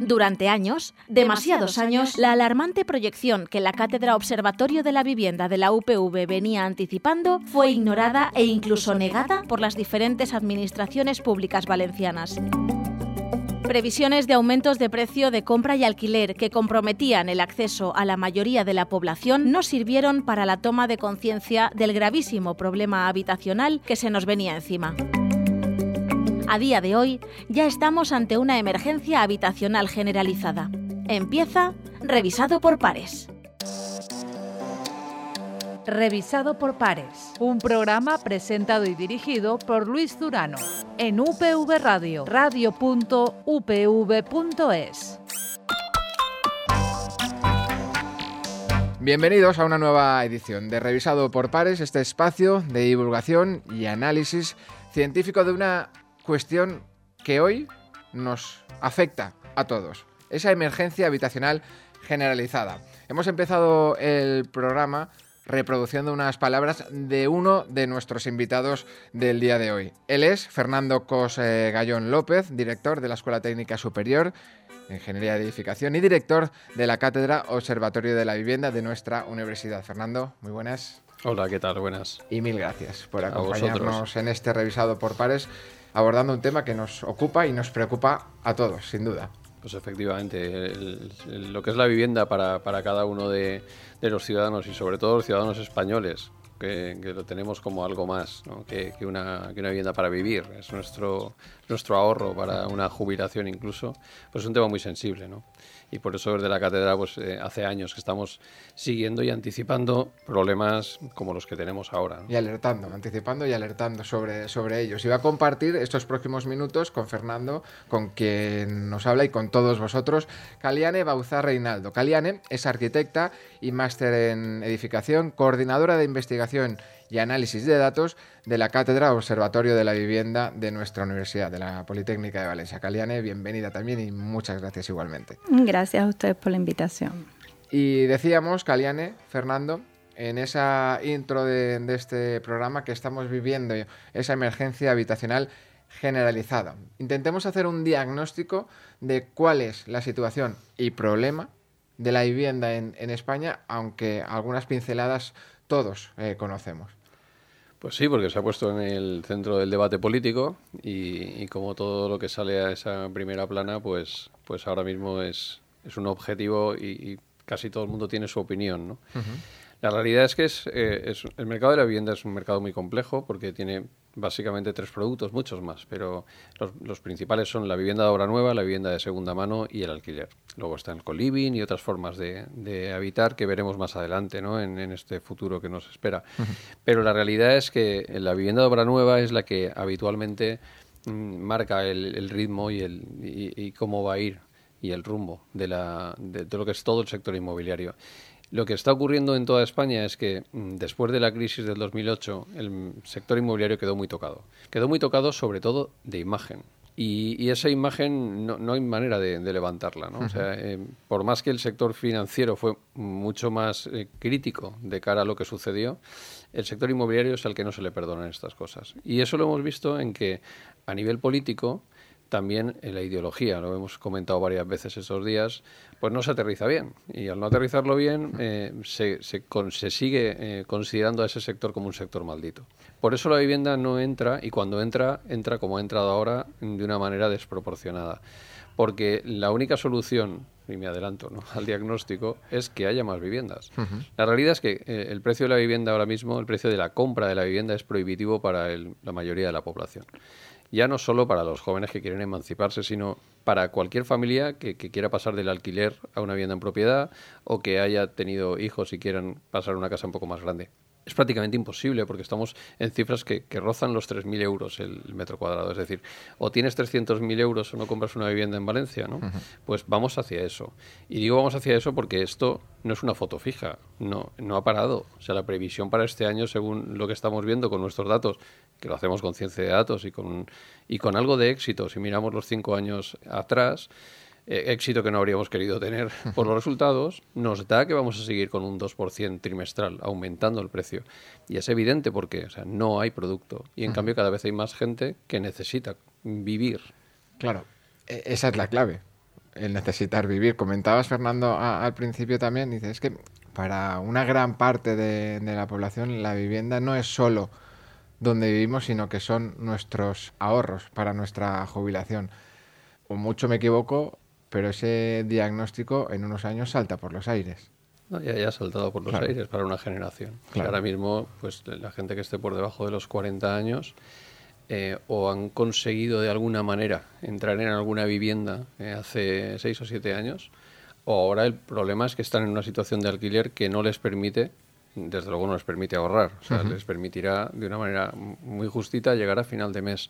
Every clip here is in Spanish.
Durante años, demasiados años, la alarmante proyección que la Cátedra Observatorio de la Vivienda de la UPV venía anticipando fue ignorada e incluso negada por las diferentes administraciones públicas valencianas. Previsiones de aumentos de precio de compra y alquiler que comprometían el acceso a la mayoría de la población no sirvieron para la toma de conciencia del gravísimo problema habitacional que se nos venía encima. A día de hoy ya estamos ante una emergencia habitacional generalizada. Empieza revisado por pares. Revisado por pares, un programa presentado y dirigido por Luis Durano en UPV Radio, radio.upv.es. Bienvenidos a una nueva edición de Revisado por Pares, este espacio de divulgación y análisis científico de una cuestión que hoy nos afecta a todos, esa emergencia habitacional generalizada. Hemos empezado el programa reproduciendo unas palabras de uno de nuestros invitados del día de hoy. Él es Fernando Cos eh, Gallón López, director de la Escuela Técnica Superior de Ingeniería de Edificación y director de la Cátedra Observatorio de la Vivienda de nuestra universidad. Fernando, muy buenas. Hola, ¿qué tal? Buenas. Y mil gracias por acompañarnos en este revisado por pares abordando un tema que nos ocupa y nos preocupa a todos, sin duda. Pues efectivamente, lo que es la vivienda para, para cada uno de, de, los ciudadanos y sobre todo los ciudadanos españoles, que, lo tenemos como algo más ¿no? que, que, una, que, una, vivienda para vivir, es nuestro, nuestro ahorro para una jubilación incluso, pues es un tema muy sensible. ¿no? Y por eso desde la cátedra pues eh, hace años que estamos siguiendo y anticipando problemas como los que tenemos ahora. Y alertando, anticipando y alertando sobre, sobre ellos. Y va a compartir estos próximos minutos con Fernando, con quien nos habla y con todos vosotros, Caliane Bauzá Reinaldo. Caliane es arquitecta y máster en edificación, coordinadora de investigación y análisis de datos de la Cátedra Observatorio de la Vivienda de nuestra Universidad, de la Politécnica de Valencia. Caliane, bienvenida también y muchas gracias igualmente. Gracias a ustedes por la invitación. Y decíamos, Caliane, Fernando, en esa intro de, de este programa que estamos viviendo, esa emergencia habitacional generalizada. Intentemos hacer un diagnóstico de cuál es la situación y problema de la vivienda en, en España, aunque algunas pinceladas todos eh, conocemos. Pues sí, porque se ha puesto en el centro del debate político y, y, como todo lo que sale a esa primera plana, pues, pues ahora mismo es, es un objetivo y, casi todo el mundo tiene su opinión. ¿no? La realidad es que es, eh, es, el mercado de la vivienda es un mercado muy complejo porque tiene básicamente tres productos, muchos más, pero los, los, principales son la vivienda de obra nueva, la vivienda de segunda mano y el alquiler. Luego está el co-living y otras formas de, de, habitar que veremos más adelante ¿no? en, en este futuro que nos espera. Uh -huh. Pero la realidad es que la vivienda de obra nueva es la que habitualmente mmm, marca el, el, ritmo y, el, y, y, cómo va a ir y el rumbo de, la, de, de lo que es todo el sector inmobiliario. Lo que está ocurriendo en toda España es que mm, después de la crisis del 2008 el sector inmobiliario quedó muy tocado. Quedó muy tocado sobre todo de imagen. Y, y esa imagen no, no, hay manera de, de levantarla. ¿no? Uh -huh. o sea, eh, por más que el sector financiero fue mucho más eh, crítico de cara a lo que sucedió, el sector inmobiliario es al que no se le perdonan estas cosas. Y eso lo hemos visto en que a nivel político también en la ideología, lo hemos comentado varias veces estos días, pues no se aterriza bien. Y al no aterrizarlo bien, eh, se, se, con, se, sigue eh, considerando a ese sector como un sector maldito. Por eso la vivienda no entra, y cuando entra, entra como ha entrado ahora, de una manera desproporcionada. Porque la única solución, y me adelanto ¿no? al diagnóstico, es que haya más viviendas. Uh -huh. La realidad es que eh, el precio de la vivienda ahora mismo, el precio de la compra de la vivienda es prohibitivo para el, la mayoría de la población ya no solo para los jóvenes que quieren emanciparse, sino para cualquier familia que, que, quiera pasar del alquiler a una vivienda en propiedad o que haya tenido hijos y quieran pasar a una casa un poco más grande. Es prácticamente imposible porque estamos en cifras que, que rozan los 3.000 euros el metro cuadrado. Es decir, o tienes 300.000 euros o no compras una vivienda en Valencia, ¿no? Uh -huh. Pues vamos hacia eso. Y digo vamos hacia eso porque esto no es una foto fija, no, no ha parado. O sea, la previsión para este año, según lo que estamos viendo con nuestros datos, que lo hacemos con ciencia de datos y con, y con algo de éxito, si miramos los cinco años atrás, eh, éxito que no habríamos querido tener por los resultados, nos da que vamos a seguir con un 2% trimestral, aumentando el precio. Y es evidente porque o sea, no hay producto. Y en cambio cada vez hay más gente que necesita vivir. Claro, esa es la clave. el necesitar vivir. Comentabas, Fernando, al principio también, dices, es que para una gran parte de, la población la vivienda no es solo donde vivimos, sino que son nuestros ahorros para nuestra jubilación. O mucho me equivoco, pero ese diagnóstico en unos años salta por los aires. ya, ha saltado por los aires para una generación. Ahora mismo, pues la gente que esté por debajo de los 40 años eh, o han conseguido de alguna manera entrar en alguna vivienda eh, hace 6 o 7 años, o ahora el problema es que están en una situación de alquiler que no les permite, desde luego no les permite ahorrar, o sea, les permitirá de una manera muy justita llegar a final de mes.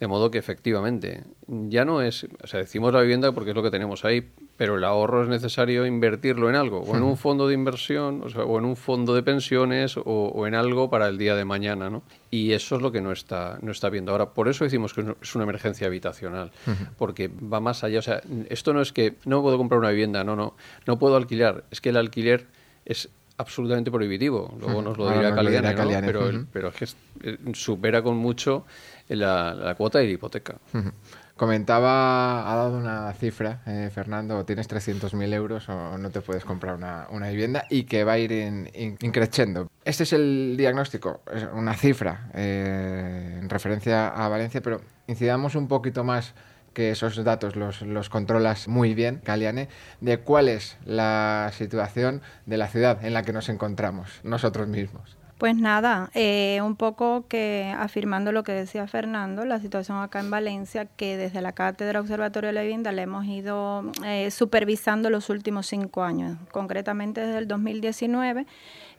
De modo que efectivamente, ya no es, o sea, decimos la vivienda porque es lo que tenemos ahí, pero el ahorro es necesario invertirlo en algo, o en un fondo de inversión, o, sea, o en un fondo de pensiones, o, en algo para el día de mañana, ¿no? Y eso es lo que no está, no está viendo. Ahora, por eso decimos que es una emergencia habitacional, porque va más allá. O sea, esto no es que no puedo comprar una vivienda, no, no, no puedo alquilar, es que el alquiler es absolutamente prohibitivo. Luego nos lo dirá Caliane, pero, pero es que eh, supera con mucho la, cuota de la hipoteca. Comentaba, ha dado una cifra, eh, Fernando, tienes 300.000 euros o no te puedes comprar una, vivienda y que va a ir increciendo. Este es el diagnóstico, una cifra eh, en referencia a Valencia, pero incidamos un poquito más que esos datos los, los controlas muy bien, Caliane, de cuál es la situación de la ciudad en la que nos encontramos nosotros mismos. Pues nada, eh, un poco que afirmando lo que decía Fernando, la situación acá en Valencia, que desde la Cátedra Observatorio de la Vivienda le hemos ido eh, supervisando los últimos cinco años, concretamente desde el 2019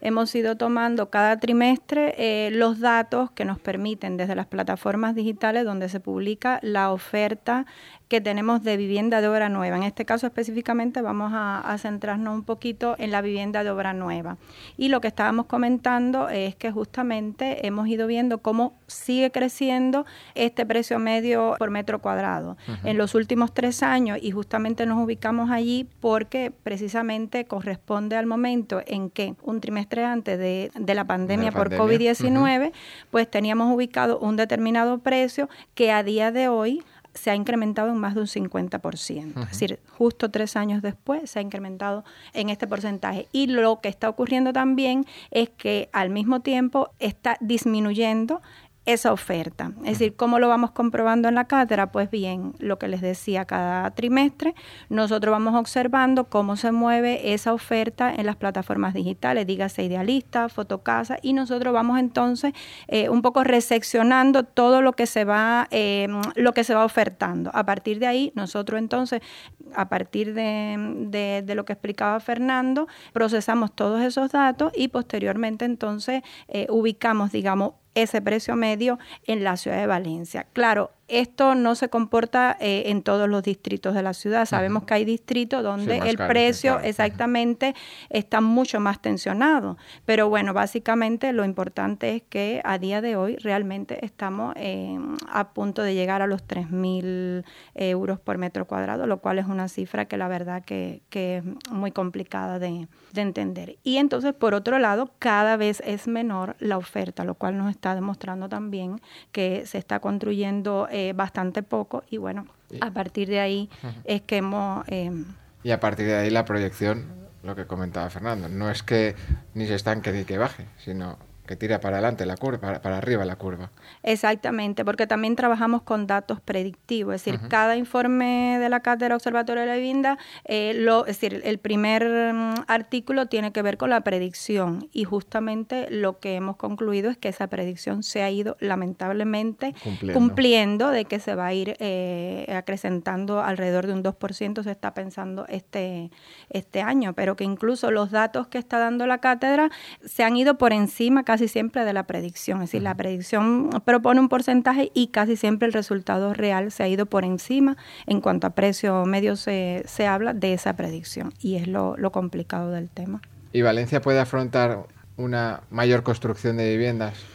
hemos ido tomando cada trimestre eh, los datos que nos permiten desde las plataformas digitales donde se publica la oferta que tenemos de vivienda de obra nueva. En este caso específicamente vamos a, centrarnos un poquito en la vivienda de obra nueva. Y lo que estábamos comentando es que justamente hemos ido viendo cómo sigue creciendo este precio medio por metro cuadrado en los últimos tres años y justamente nos ubicamos allí porque precisamente corresponde al momento en que un trimestre antes de, la pandemia por COVID-19, pues teníamos ubicado un determinado precio que a día de hoy se ha incrementado en más de un 50%. Es decir, justo tres años después se ha incrementado en este porcentaje. Y lo que está ocurriendo también es que al mismo tiempo está disminuyendo esa oferta. Es decir, ¿cómo lo vamos comprobando en la cátedra? Pues bien, lo que les decía cada trimestre, nosotros vamos observando cómo se mueve esa oferta en las plataformas digitales, dígase Idealista, Fotocasa, y nosotros vamos entonces eh, un poco reseccionando todo lo que se va, eh, lo que se va ofertando. A partir de ahí, nosotros entonces, a partir de, de, lo que explicaba Fernando, procesamos todos esos datos y posteriormente entonces eh, ubicamos, digamos, ese precio medio en la ciudad de Valencia. Claro, esto no se comporta eh, en todos los distritos de la ciudad. Sabemos que hay distritos donde el precio exactamente está mucho más tensionado. Pero bueno, básicamente lo importante es que a día de hoy realmente estamos a punto de llegar a los 3.000 euros por metro cuadrado, lo cual es una cifra que la verdad que, es muy complicada de, de entender. Y entonces, por otro lado, cada vez es menor la oferta, lo cual nos está demostrando también que se está construyendo eh, bastante poco y bueno, a partir de ahí es que hemos... Eh, y a partir de ahí la proyección, lo que comentaba Fernando, no es que ni se estanque ni que baje, sino que tira para adelante la curva, para, arriba la curva. Exactamente, porque también trabajamos con datos predictivos, es decir, cada informe de la Cátedra Observatorio de la Vivienda, eh, lo, es decir, el primer mm, artículo tiene que ver con la predicción y justamente lo que hemos concluido es que esa predicción se ha ido lamentablemente cumpliendo, de que se va a ir eh, acrecentando alrededor de un 2%, se está pensando este, este año, pero que incluso los datos que está dando la cátedra se han ido por encima casi siempre de la predicción. Es decir, la predicción propone un porcentaje y casi siempre el resultado real se ha ido por encima en cuanto a precio medio se, se habla de esa predicción y es lo, lo complicado del tema. ¿Y Valencia puede afrontar una mayor construcción de viviendas?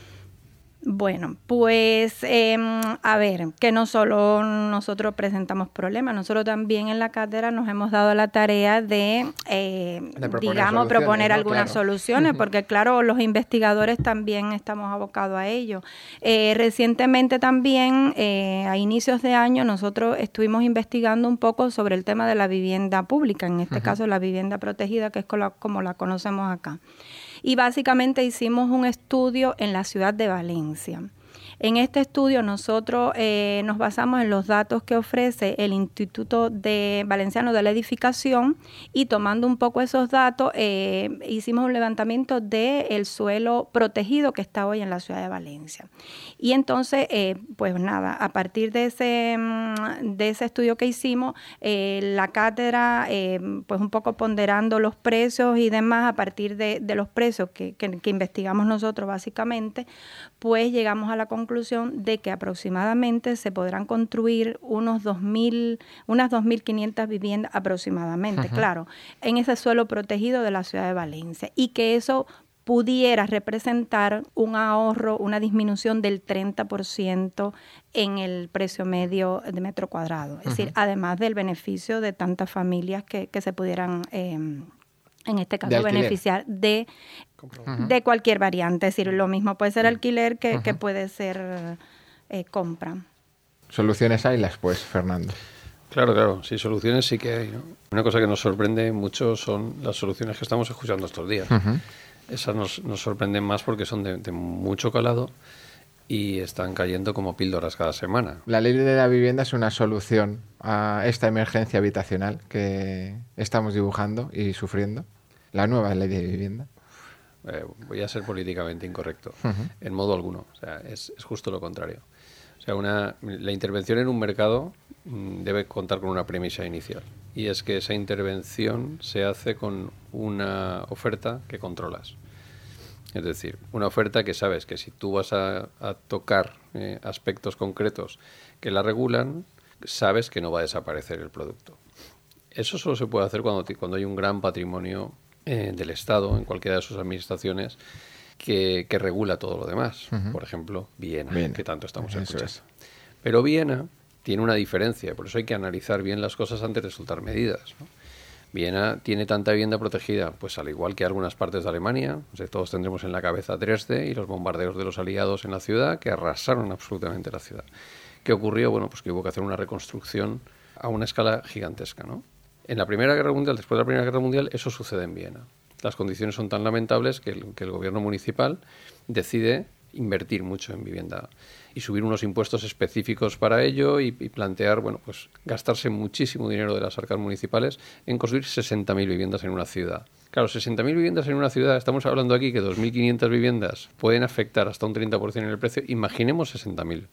Bueno, pues em, a ver, que no solo nosotros presentamos problemas, nosotros también en la cátedra nos hemos dado la tarea de, eh, digamos, proponer algunas soluciones, porque claro, los investigadores también estamos abocados a ello. Eh, recientemente también, eh, a inicios de año, nosotros estuvimos investigando un poco sobre el tema de la vivienda pública, en este caso la vivienda protegida, que es como la conocemos acá y básicamente hicimos un estudio en la ciudad de Valencia. En este estudio nosotros eh, nos basamos en los datos que ofrece el Instituto de Valenciano de la Edificación y tomando un poco esos datos eh, hicimos un levantamiento del suelo protegido que está hoy en la ciudad de Valencia. Y entonces, eh, pues nada, a partir de ese, mm, de ese estudio que hicimos, la cátedra, pues un poco ponderando los precios y demás a partir de, los precios que, que investigamos nosotros básicamente, pues llegamos a la conclusión de que aproximadamente se podrán construir unos 2000, unas 2.500 viviendas aproximadamente, claro, en ese suelo protegido de la ciudad de Valencia y que eso pudiera representar un ahorro, una disminución del 30% en el precio medio de metro cuadrado. Es decir, además del beneficio de tantas familias que, se pudieran... Em, en este caso, beneficiar de, de cualquier variante. Es decir, lo mismo puede ser alquiler que, que puede ser eh, compra. Soluciones hay las pues, Fernando. Claro, claro, sí, soluciones sí que hay. Una cosa que nos sorprende mucho son las soluciones que estamos escuchando estos días. Esas nos, nos, sorprenden más porque son de, de, mucho calado y están cayendo como píldoras cada semana. La ley de la vivienda es una solución a esta emergencia habitacional que estamos dibujando y sufriendo. La nueva ley de vivienda. Eh, voy a ser políticamente incorrecto, en modo alguno. O sea, es, justo lo contrario. O sea, una, la intervención en un mercado mm, debe contar con una premisa inicial. Y es que esa intervención se hace con una oferta que controlas. Es decir, una oferta que sabes que si tú vas a, tocar eh, aspectos concretos que la regulan, sabes que no va a desaparecer el producto. Eso solo se puede hacer cuando, cuando hay un gran patrimonio eh, del Estado, en cualquiera de sus administraciones, que, regula todo lo demás. Por ejemplo, Viena, que tanto estamos escuchando. Pero Viena tiene una diferencia, por eso hay que analizar bien las cosas antes de soltar medidas. Viena tiene tanta vivienda protegida, pues al igual que algunas partes de Alemania, todos tendremos en la cabeza Dresde y los bombardeos de los aliados en la ciudad que arrasaron absolutamente la ciudad. ¿Qué ocurrió? Bueno, pues que hubo que hacer una reconstrucción a una escala gigantesca, ¿no? En la Primera Guerra Mundial, después de la Primera Guerra Mundial, eso sucede en Viena. Las condiciones son tan lamentables que el, gobierno municipal decide invertir mucho en vivienda y subir unos impuestos específicos para ello y, plantear, bueno, pues gastarse muchísimo dinero de las arcas municipales en construir 60.000 viviendas en una ciudad. Claro, 60.000 viviendas en una ciudad, estamos hablando aquí que 2.500 viviendas pueden afectar hasta un 30% en el precio, imaginemos 60.000.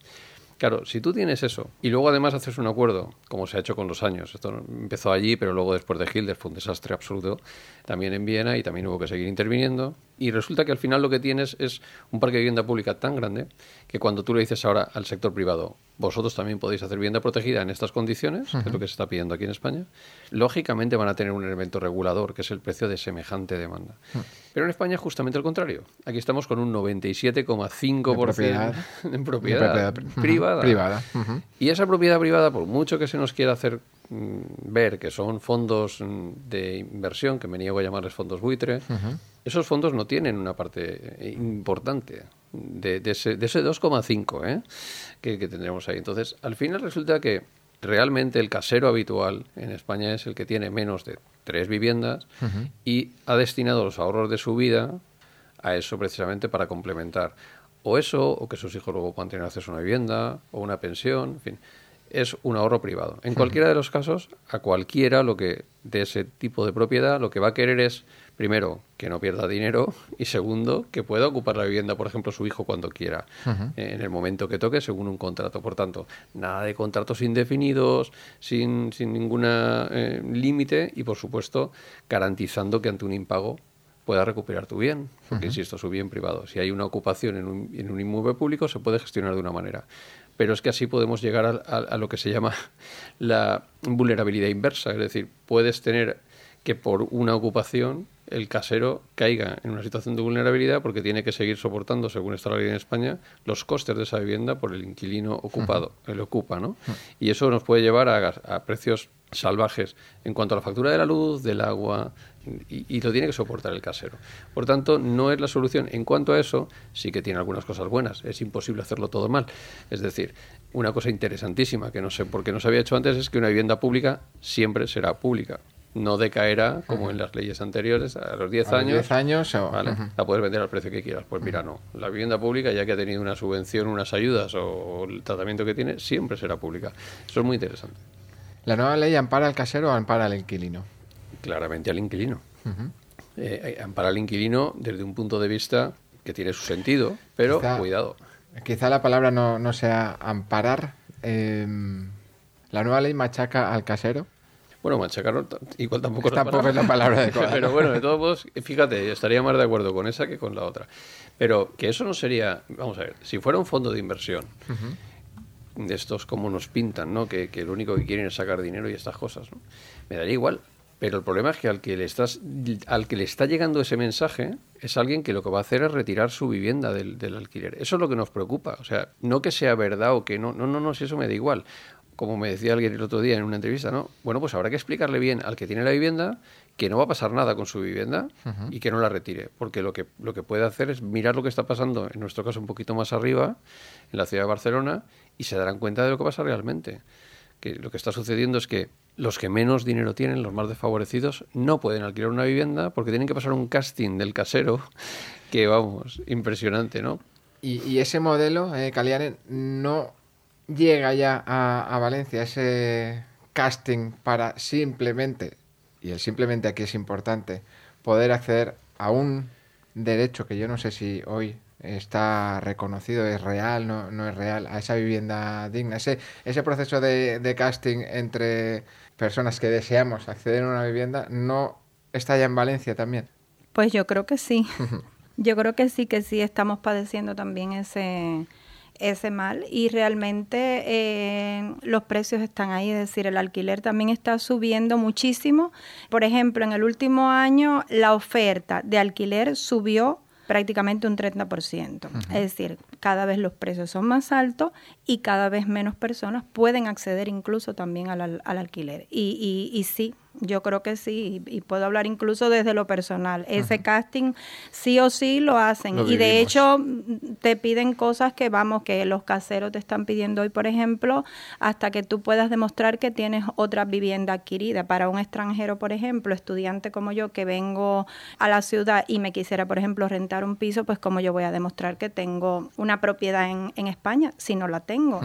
Claro, si tú tienes eso y luego además haces un acuerdo, como se ha hecho con los años, esto empezó allí, pero luego después de Hilder fue un desastre absoluto, también en Viena y también hubo que seguir interviniendo, y resulta que al final lo que tienes es un parque de vivienda pública tan grande que cuando tú le dices ahora al sector privado, vosotros también podéis hacer vivienda protegida en estas condiciones, que es lo que se está pidiendo aquí en España, lógicamente van a tener un elemento regulador, que es el precio de semejante demanda. Pero en España justamente al contrario. Aquí estamos con un 97,5% en propiedad, privada. privada. Y esa propiedad privada, por mucho que se nos quiera hacer ver que son fondos mm, de inversión, que me niego a llamarles fondos buitre, esos fondos no tienen una parte eh, importante de, ese, de ese 2,5 ¿eh? que, que tendremos ahí. Entonces, al final resulta que realmente el casero habitual en España es el que tiene menos de tres viviendas y ha destinado los ahorros de su vida a eso precisamente para complementar o eso, o que sus hijos luego puedan tener acceso a una vivienda o una pensión, en fin, es un ahorro privado. En cualquiera de los casos, a cualquiera lo que de ese tipo de propiedad lo que va a querer es primero, que no pierda dinero y segundo, que pueda ocupar la vivienda, por ejemplo, su hijo cuando quiera, eh, en el momento que toque, según un contrato. Por tanto, nada de contratos indefinidos, sin, sin ningún eh, límite y, por supuesto, garantizando que ante un impago pueda recuperar tu bien, porque, insisto, su bien privado. Si hay una ocupación en un, en un inmueble público, se puede gestionar de una manera pero es que así podemos llegar a, a, lo que se llama la vulnerabilidad inversa, es decir, puedes tener que por una ocupación el casero caiga en una situación de vulnerabilidad porque tiene que seguir soportando, según está la ley en España, los costes de esa vivienda por el inquilino ocupado, el ocupa, ¿no? Y eso nos puede llevar a, precios salvajes en cuanto a la factura de la luz, del agua, y, y, lo tiene que soportar el casero. Por tanto, no es la solución. En cuanto a eso, sí que tiene algunas cosas buenas. Es imposible hacerlo todo mal. Es decir, una cosa interesantísima que no sé por qué no se había hecho antes es que una vivienda pública siempre será pública no decaerá como en las leyes anteriores a los 10 años. 10 años la puedes vender al precio que quieras. Pues mira, no. La vivienda pública, ya que ha tenido una subvención, unas ayudas o el tratamiento que tiene, siempre será pública. Eso es muy interesante. ¿La nueva ley ampara al casero o ampara al inquilino? Claramente al inquilino. Eh, eh, ampara al inquilino desde un punto de vista que tiene su sentido, pero cuidado. Quizá la palabra no, sea amparar. Em, ¿La nueva ley machaca al casero? Bueno, machacar igual tampoco, tampoco es la palabra de Pero bueno, de todos modos, fíjate, estaría más de acuerdo con esa que con la otra. Pero que eso no sería, vamos a ver, si fuera un fondo de inversión, de estos como nos pintan, ¿no? Que, que, lo único que quieren es sacar dinero y estas cosas, ¿no? Me daría igual. Pero el problema es que al que le estás, al que le está llegando ese mensaje es alguien que lo que va a hacer es retirar su vivienda del, del alquiler. Eso es lo que nos preocupa. O sea, no que sea verdad o que no, no, no, no, si eso me da igual como me decía alguien el otro día en una entrevista, ¿no? Bueno, pues habrá que explicarle bien al que tiene la vivienda que no va a pasar nada con su vivienda y que no la retire, porque lo que, lo que puede hacer es mirar lo que está pasando, en nuestro caso un poquito más arriba, en la ciudad de Barcelona, y se darán cuenta de lo que pasa realmente. Que lo que está sucediendo es que los que menos dinero tienen, los más desfavorecidos, no pueden alquilar una vivienda porque tienen que pasar un casting del casero que, vamos, impresionante, ¿no? Y, ese modelo, eh, no llega ya a, Valencia ese casting para simplemente, y el simplemente aquí es importante, poder acceder a un derecho que yo no sé si hoy está reconocido, es real, no, no es real, a esa vivienda digna, ese, ese proceso de, de, casting entre personas que deseamos acceder a una vivienda, ¿no está ya en Valencia también? Pues yo creo que sí. yo creo que sí, que sí estamos padeciendo también ese, ese mal y realmente eh, los precios están ahí, es decir, el alquiler también está subiendo muchísimo. Por ejemplo, en el último año la oferta de alquiler subió prácticamente un 30%. Es decir, cada vez los precios son más altos y cada vez menos personas pueden acceder incluso también al, alquiler. Y, y, y sí, yo creo que sí, y puedo hablar incluso desde lo personal. Ese casting sí o sí lo hacen. y de hecho te piden cosas que, vamos, que los caseros te están pidiendo hoy, por ejemplo, hasta que tú puedas demostrar que tienes otra vivienda adquirida. Para un extranjero, por ejemplo, estudiante como yo, que vengo a la ciudad y me quisiera, por ejemplo, rentar un piso, pues como yo voy a demostrar que tengo una propiedad en, en España si no la tengo.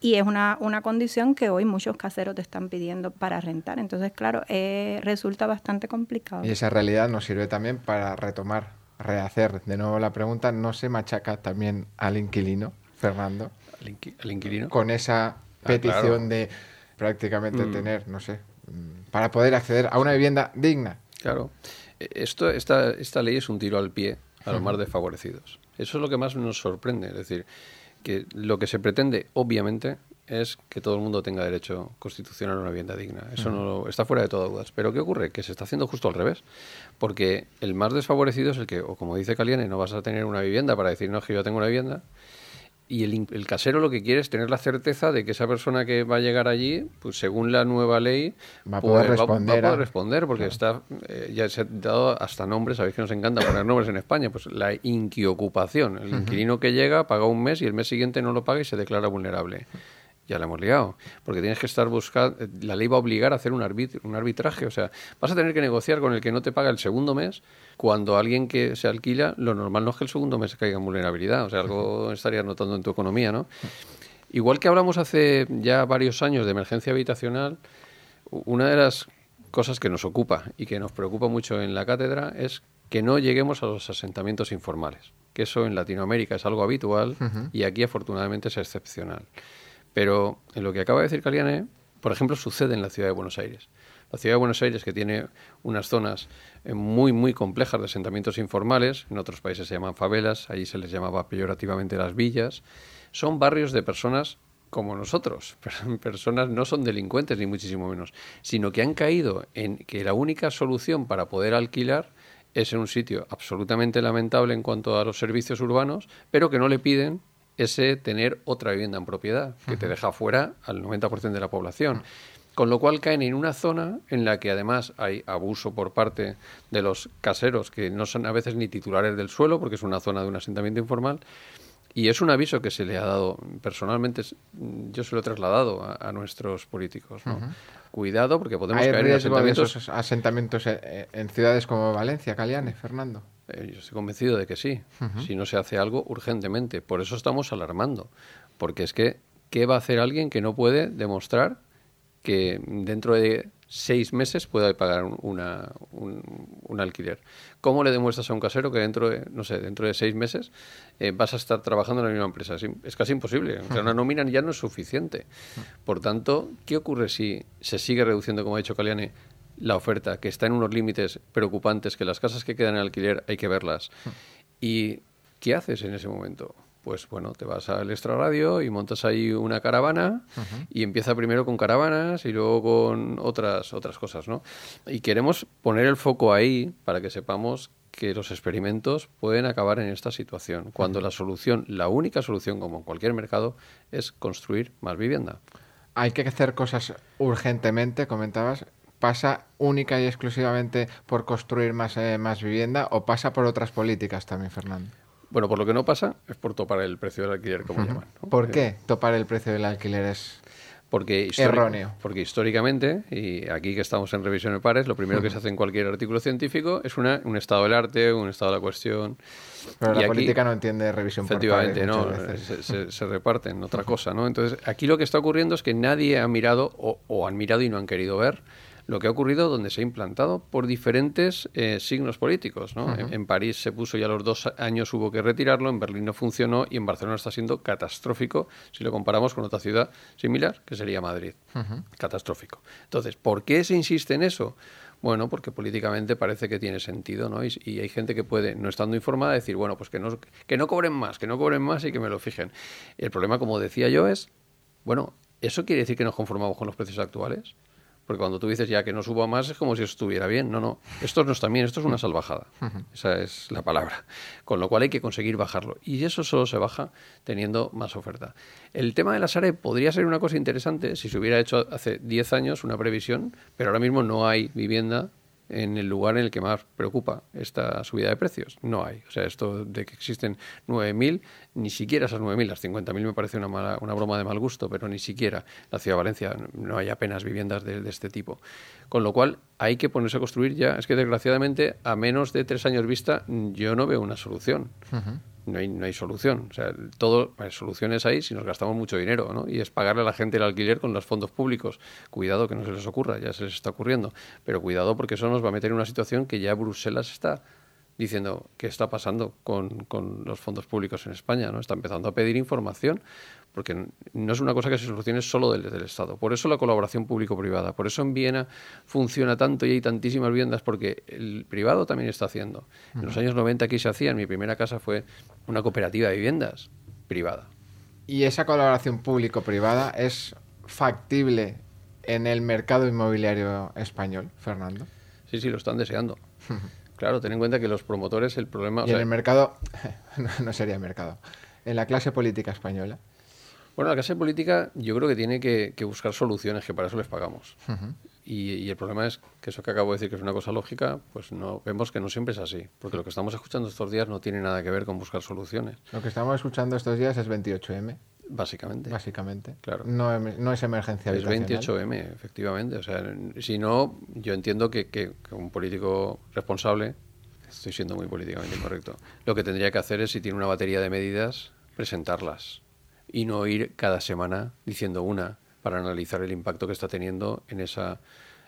y es una, una condición que hoy muchos caseros te están pidiendo para rentar. Entonces, claro, eh, resulta bastante complicado. Y esa realidad nos sirve también para retomar, rehacer de nuevo la pregunta, ¿no se machaca también al inquilino, Fernando? ¿Al, inquilino? Con esa ah, petición de prácticamente mm. tener, no sé, mm, para poder acceder a una vivienda digna. Claro. E, esto, esta, esta ley es un tiro al pie a los más desfavorecidos. Eso es lo que más nos sorprende. Es decir, que lo que se pretende, obviamente, es que todo el mundo tenga derecho constitucional a una vivienda digna. Eso no está fuera de todas dudas. Pero ¿qué ocurre? Que se está haciendo justo al revés. Porque el más desfavorecido es el que, o como dice Caliane, no vas a tener una vivienda para decir, no, que yo tengo una vivienda. Y el, casero lo que quiere es tener la certeza de que esa persona que va a llegar allí, pues según la nueva ley, va a poder pues, responder. Va, a responder, porque está eh, ya se ha dado hasta nombres, sabéis que nos encanta poner nombres en España, pues la inquiocupación. El inquilino que llega paga un mes y el mes siguiente no lo paga y se declara vulnerable ya la hemos liado. Porque tienes que estar buscando. La ley va a obligar a hacer un, un arbitraje. O sea, vas a tener que negociar con el que no te paga el segundo mes, cuando alguien que se alquila, lo normal no es que el segundo mes caiga en vulnerabilidad. O sea, algo estarías notando en tu economía, ¿no? Igual que hablamos hace ya varios años de emergencia habitacional, una de las cosas que nos ocupa y que nos preocupa mucho en la cátedra es que no lleguemos a los asentamientos informales, que eso en Latinoamérica es algo habitual y aquí afortunadamente es excepcional. Pero en lo que acaba de decir Caliane, por ejemplo, sucede en la ciudad de Buenos Aires. La ciudad de Buenos Aires, que tiene unas zonas eh, muy, muy complejas de asentamientos informales, en otros países se llaman favelas, allí se les llamaba peyorativamente las villas, son barrios de personas como nosotros. Personas no son delincuentes, ni muchísimo menos, sino que han caído en que la única solución para poder alquilar es en un sitio absolutamente lamentable en cuanto a los servicios urbanos, pero que no le piden ese tener otra vivienda en propiedad, que te deja fuera al 90% de la población. Con lo cual caen en una zona en la que además hay abuso por parte de los caseros, que no son a veces ni titulares del suelo, porque es una zona de un asentamiento informal, y es un aviso que se le ha dado, personalmente, yo se lo he trasladado a, nuestros políticos. Cuidado, porque podemos caer en asentamientos. asentamientos en, ciudades como Valencia, Caliane, Fernando? Eh, yo estoy convencido de que sí, si no se hace algo urgentemente. Por eso estamos alarmando. Porque es que, ¿qué va a hacer alguien que no puede demostrar que dentro de seis meses pueda pagar una, un, alquiler. ¿Cómo le demuestras a un casero que dentro de, no sé, dentro de seis meses eh, vas a estar trabajando en la misma empresa? Es, casi imposible. O sea, una nómina ya no es suficiente. Por tanto, ¿qué ocurre si se sigue reduciendo, como ha dicho Caliane, la oferta, que está en unos límites preocupantes, que las casas que quedan en alquiler hay que verlas? ¿Y qué haces en ese momento? Pues bueno, te vas al extraradio y montas ahí una caravana y empieza primero con caravanas y luego con otras, otras cosas, ¿no? Y queremos poner el foco ahí para que sepamos que los experimentos pueden acabar en esta situación, cuando la solución, la única solución, como en cualquier mercado, es construir más vivienda. Hay que hacer cosas urgentemente, comentabas. ¿Pasa única y exclusivamente por construir más, eh, más vivienda o pasa por otras políticas también, Fernando? Bueno, por lo que no pasa es por topar el precio del alquiler, como llaman. ¿Por qué topar el precio del alquiler es porque erróneo? Porque históricamente, y aquí que estamos en revisión de pares, lo primero que se hace en cualquier artículo científico es una, un estado del arte, un estado de la cuestión. Pero la política no entiende revisión por pares. Efectivamente, no, se, se, reparten, otra cosa, ¿no? Entonces, aquí lo que está ocurriendo es que nadie ha mirado, o, o han mirado y no han querido ver, lo que ha ocurrido donde se ha implantado por diferentes eh, signos políticos. ¿no? en, París se puso y a los dos años hubo que retirarlo, en Berlín no funcionó y en Barcelona está siendo catastrófico si lo comparamos con otra ciudad similar, que sería Madrid. Catastrófico. Entonces, ¿por qué se insiste en eso? Bueno, porque políticamente parece que tiene sentido, ¿no? Y, hay gente que puede, no estando informada, decir, bueno, pues que no, que no cobren más, que no cobren más y que me lo fijen. El problema, como decía yo, es, bueno, ¿eso quiere decir que nos conformamos con los precios actuales? Porque cuando tú dices ya que no suba más es como si estuviera bien. No, no. Esto no está bien, esto es una salvajada. Esa es la palabra. Con lo cual hay que conseguir bajarlo. Y eso solo se baja teniendo más oferta. El tema de la SARE podría ser una cosa interesante si se hubiera hecho hace 10 años una previsión, pero ahora mismo no hay vivienda en el lugar en el que más preocupa esta subida de precios. No hay. O sea, esto de que existen 9.000, ni siquiera esas 9.000, las 50.000 me parece una, mala, una broma de mal gusto, pero ni siquiera la ciudad de Valencia no hay apenas viviendas de, este tipo. Con lo cual hay que ponerse a construir ya. Es que desgraciadamente a menos de tres años vista yo no veo una solución no hay, no hay solución. O sea, todo, hay soluciones ahí si nos gastamos mucho dinero, ¿no? Y es pagarle a la gente el alquiler con los fondos públicos. Cuidado que no se les ocurra, ya se les está ocurriendo. Pero cuidado porque eso nos va a meter en una situación que ya Bruselas está diciendo qué está pasando con, con, los fondos públicos en España, ¿no? Está empezando a pedir información porque no es una cosa que se solucione solo desde el Estado. Por eso la colaboración público-privada, por eso en Viena funciona tanto y hay tantísimas viviendas, porque el privado también está haciendo. En los años 90 aquí se hacía, en mi primera casa fue una cooperativa de viviendas privada. ¿Y esa colaboración público-privada es factible en el mercado inmobiliario español, Fernando? Sí, sí, lo están deseando. Claro, ten en cuenta que los promotores, el problema... Y en el mercado, no, sería el mercado, en la clase política española. Bueno, la clase política yo creo que tiene que, buscar soluciones, que para eso les pagamos. y, el problema es que eso que acabo de decir que es una cosa lógica, pues no vemos que no siempre es así. Porque lo que estamos escuchando estos días no tiene nada que ver con buscar soluciones. Lo que estamos escuchando estos días es 28M. Básicamente. Básicamente. Claro. No, no es emergencia Es 28M, efectivamente. O sea, si no, yo entiendo que, que, un político responsable, estoy siendo muy políticamente incorrecto, lo que tendría que hacer es, si tiene una batería de medidas, presentarlas. Y no ir cada semana diciendo una para analizar el impacto que está teniendo en esa,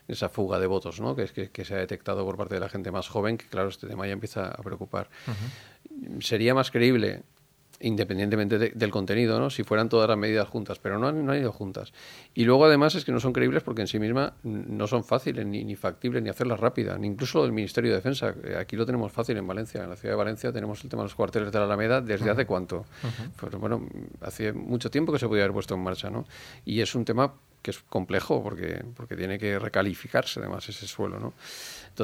esa fuga de votos, ¿no? Que, es que, se ha detectado por parte de la gente más joven, que claro, este tema ya empieza a preocupar. Sería más creíble independientemente del contenido, ¿no? si fueran todas las medidas juntas, pero no, no han ido juntas. Y luego además es que no son creíbles porque en sí misma no son fáciles, ni, ni factibles, ni hacerlas rápidas, ni incluso el Ministerio de Defensa. Aquí lo tenemos fácil en Valencia, en la ciudad de Valencia tenemos el tema de los cuarteles de la Alameda desde hace cuánto. Pues bueno, hace mucho tiempo que se podía haber puesto en marcha, ¿no? Y es un tema que es complejo porque, porque tiene que recalificarse además ese suelo, ¿no?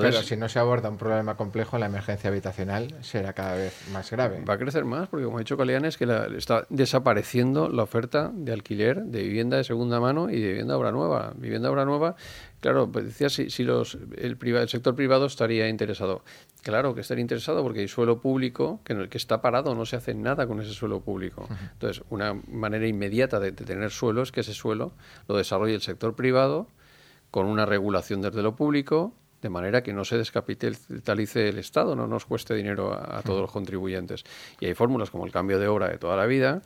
Pero si no se aborda un problema complejo, la emergencia habitacional será cada vez más grave. Va a crecer más, porque como ha dicho Calianes, que está desapareciendo la oferta de alquiler de vivienda de segunda mano y de vivienda obra nueva. Vivienda obra nueva, claro, pues decía si, si los, el, el sector privado estaría interesado. Claro que estaría interesado porque hay suelo público que, que está parado, no se hace nada con ese suelo público. Entonces, una manera inmediata de, de tener suelo es que ese suelo lo desarrolle el sector privado con una regulación desde lo público, de manera que no se descapitalice el Estado, no nos cueste dinero a, todos los contribuyentes. Y hay fórmulas como el cambio de obra de toda la vida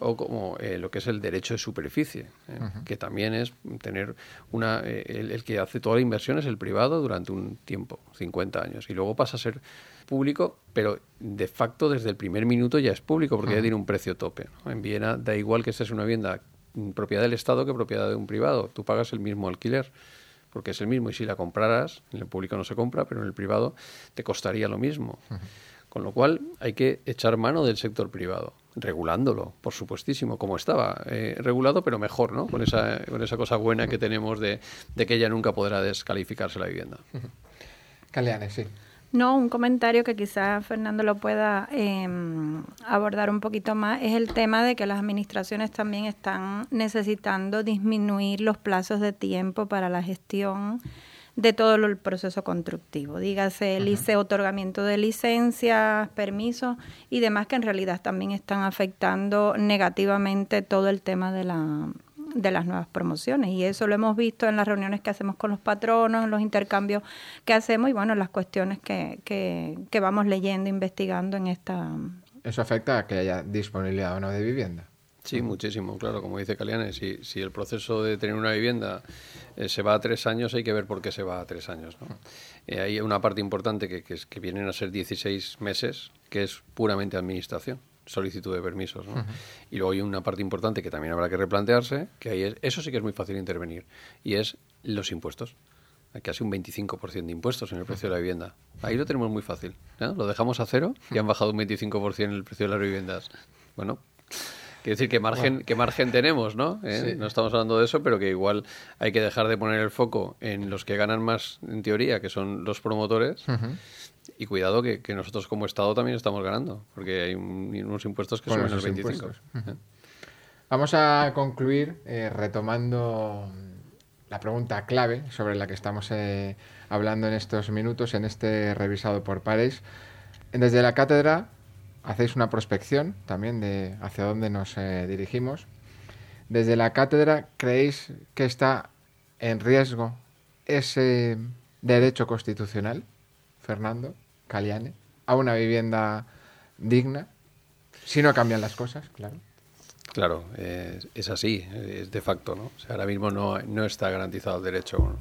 o como eh, lo que es el derecho de superficie, eh, que también es tener una... Eh, el, que hace toda la inversión es el privado durante un tiempo, 50 años, y luego pasa a ser público, pero de facto desde el primer minuto ya es público porque ya tiene un precio tope. En Viena da igual que esta es una vivienda propiedad del Estado que propiedad de un privado, tú pagas el mismo alquiler porque es el mismo y si la compraras, en el público no se compra, pero en el privado te costaría lo mismo. Con lo cual hay que echar mano del sector privado, regulándolo, por supuestísimo, como estaba, eh, regulado, pero mejor, ¿no? Con esa, con esa cosa buena que tenemos de, de que ella nunca podrá descalificarse la vivienda. Caleane, sí. No, un comentario que quizás Fernando lo pueda em, abordar un poquito más es el tema de que las administraciones también están necesitando disminuir los plazos de tiempo para la gestión de todo el proceso constructivo, dígase el otorgamiento de licencias, permisos y demás que en realidad también están afectando negativamente todo el tema de la de las nuevas promociones. Y eso lo hemos visto en las reuniones que hacemos con los patronos, en los intercambios que hacemos y bueno, las cuestiones que, que, vamos leyendo, investigando en esta... ¿Eso afecta a que haya disponibilidad o no de vivienda? Sí, muchísimo, claro, como dice Caliane, si, si el proceso de tener una vivienda eh, se va a tres años, hay que ver por qué se va a tres años. ¿no? Eh, hay una parte importante que, que, es, que vienen a ser 16 meses, que es puramente administración solicitud de permisos. ¿no? Y luego hay una parte importante que también habrá que replantearse, que ahí es, eso sí que es muy fácil intervenir, y es los impuestos. Hay casi un 25% de impuestos en el precio de la vivienda. Ahí lo tenemos muy fácil. Lo dejamos a cero y han bajado un 25% en el precio de las viviendas. Bueno, Quiere decir que margen, qué margen tenemos, ¿no? ¿Eh? No estamos hablando de eso, pero que igual hay que dejar de poner el foco en los que ganan más, en teoría, que son los promotores, y cuidado que, nosotros como Estado también estamos ganando, porque hay unos impuestos que son el 25. Vamos a concluir eh, retomando la pregunta clave sobre la que estamos eh, hablando en estos minutos, en este revisado por pares. Desde la cátedra hacéis una prospección también de hacia dónde nos eh, dirigimos. Desde la cátedra, ¿creéis que está en riesgo ese derecho constitucional? Fernando Caliane, a una vivienda digna, si no cambian las cosas, claro. Claro, es así, es de facto. ¿no? O sea, ahora mismo no, no, está garantizado el derecho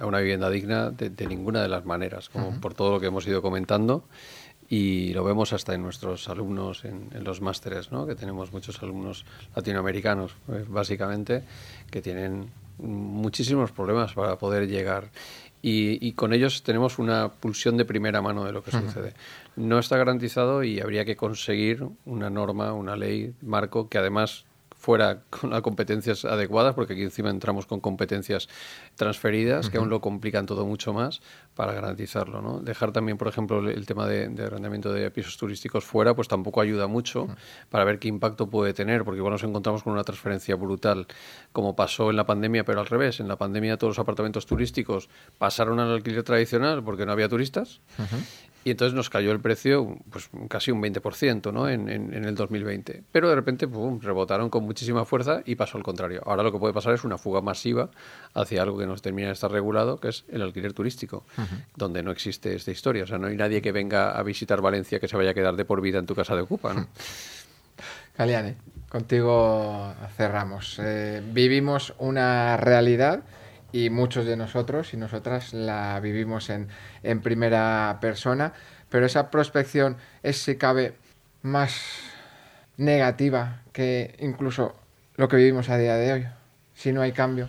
a una vivienda digna de, ninguna de las maneras, como por todo lo que hemos ido comentando. Y lo vemos hasta en nuestros alumnos en, los másteres, ¿no? que tenemos muchos alumnos latinoamericanos, pues, básicamente, que tienen muchísimos problemas para poder llegar y, con ellos tenemos una pulsión de primera mano de lo que sucede. No está garantizado y habría que conseguir una norma, una ley, marco, que además fuera con las competencias adecuadas, porque aquí encima entramos con competencias transferidas que aún lo complican todo mucho más para garantizarlo. ¿no? Dejar también, por ejemplo, el tema de, arrendamiento de pisos turísticos fuera, pues tampoco ayuda mucho para ver qué impacto puede tener, porque igual nos encontramos con una transferencia brutal, como pasó en la pandemia, pero al revés. En la pandemia todos los apartamentos turísticos pasaron al alquiler tradicional porque no había turistas. Y entonces nos cayó el precio pues casi un 20% ¿no? en, en, el 2020. Pero de repente rebotaron con muchísima fuerza y pasó al contrario. Ahora lo que puede pasar es una fuga masiva hacia algo que nos termina de estar regulado, que es el alquiler turístico, donde no existe esta historia. O sea, no hay nadie que venga a visitar Valencia que se vaya a quedar de por vida en tu casa de ocupa. ¿no? Caliane, contigo cerramos. Eh, vivimos una realidad y muchos de nosotros y nosotras la vivimos en, en primera persona, pero esa prospección es si cabe más negativa que incluso lo que vivimos a día de hoy, si no hay cambio.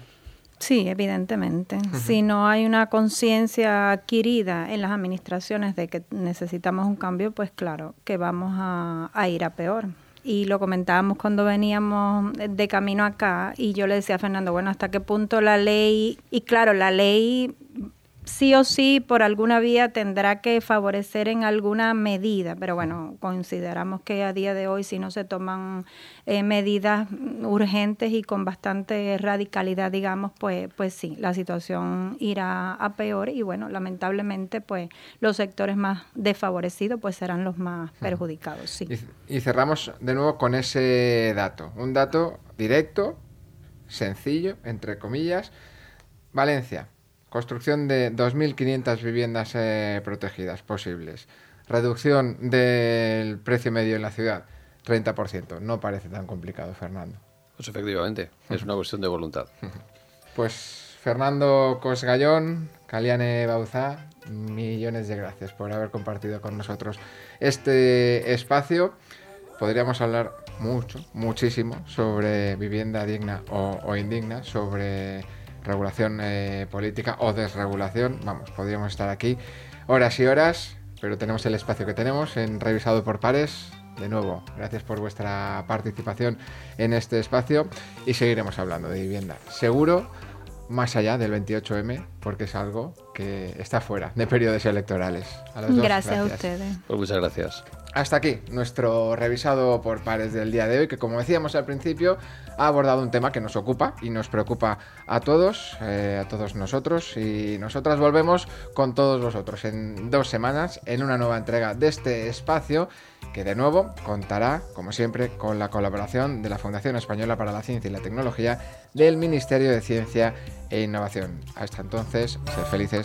Sí, evidentemente. Si no hay una conciencia adquirida en las administraciones de que necesitamos un cambio, pues claro que vamos a, a ir a peor y lo comentábamos cuando veníamos de camino acá y yo le decía a Fernando, bueno, ¿hasta qué punto la ley? Y claro, la ley sí o sí por alguna vía tendrá que favorecer en alguna medida, pero bueno, consideramos que a día de hoy si no se toman eh, medidas urgentes y con bastante radicalidad, digamos, pues, pues sí, la situación irá a peor y bueno, lamentablemente pues los sectores más desfavorecidos pues serán los más perjudicados, sí. y cerramos de nuevo con ese dato, un dato directo, sencillo, entre comillas, Valencia, Construcción de 2.500 viviendas eh, protegidas posibles. Reducción del precio medio en la ciudad, 30%. No parece tan complicado, Fernando. Pues efectivamente, es una cuestión de voluntad. Pues Fernando Cosgallón, Caliane Bauzá, millones de gracias por haber compartido con nosotros este espacio. Podríamos hablar mucho, muchísimo sobre vivienda digna o, o indigna, sobre regulación eh, política o desregulación. Vamos, podríamos estar aquí horas y horas, pero tenemos el espacio que tenemos en Revisado por Pares. De nuevo, gracias por vuestra participación en este espacio y seguiremos hablando de vivienda. Seguro, más allá del 28M, porque es algo que está fuera de periodos electorales. gracias, a ustedes. Pues muchas gracias. Hasta aquí nuestro revisado por pares del día de hoy, que como decíamos al principio, ha abordado un tema que nos ocupa y nos preocupa a todos, eh, a todos nosotros, y nosotras volvemos con todos vosotros en dos semanas en una nueva entrega de este espacio que de nuevo contará, como siempre, con la colaboración de la Fundación Española para la Ciencia y la Tecnología del Ministerio de Ciencia e Innovación. Hasta entonces, sed felices.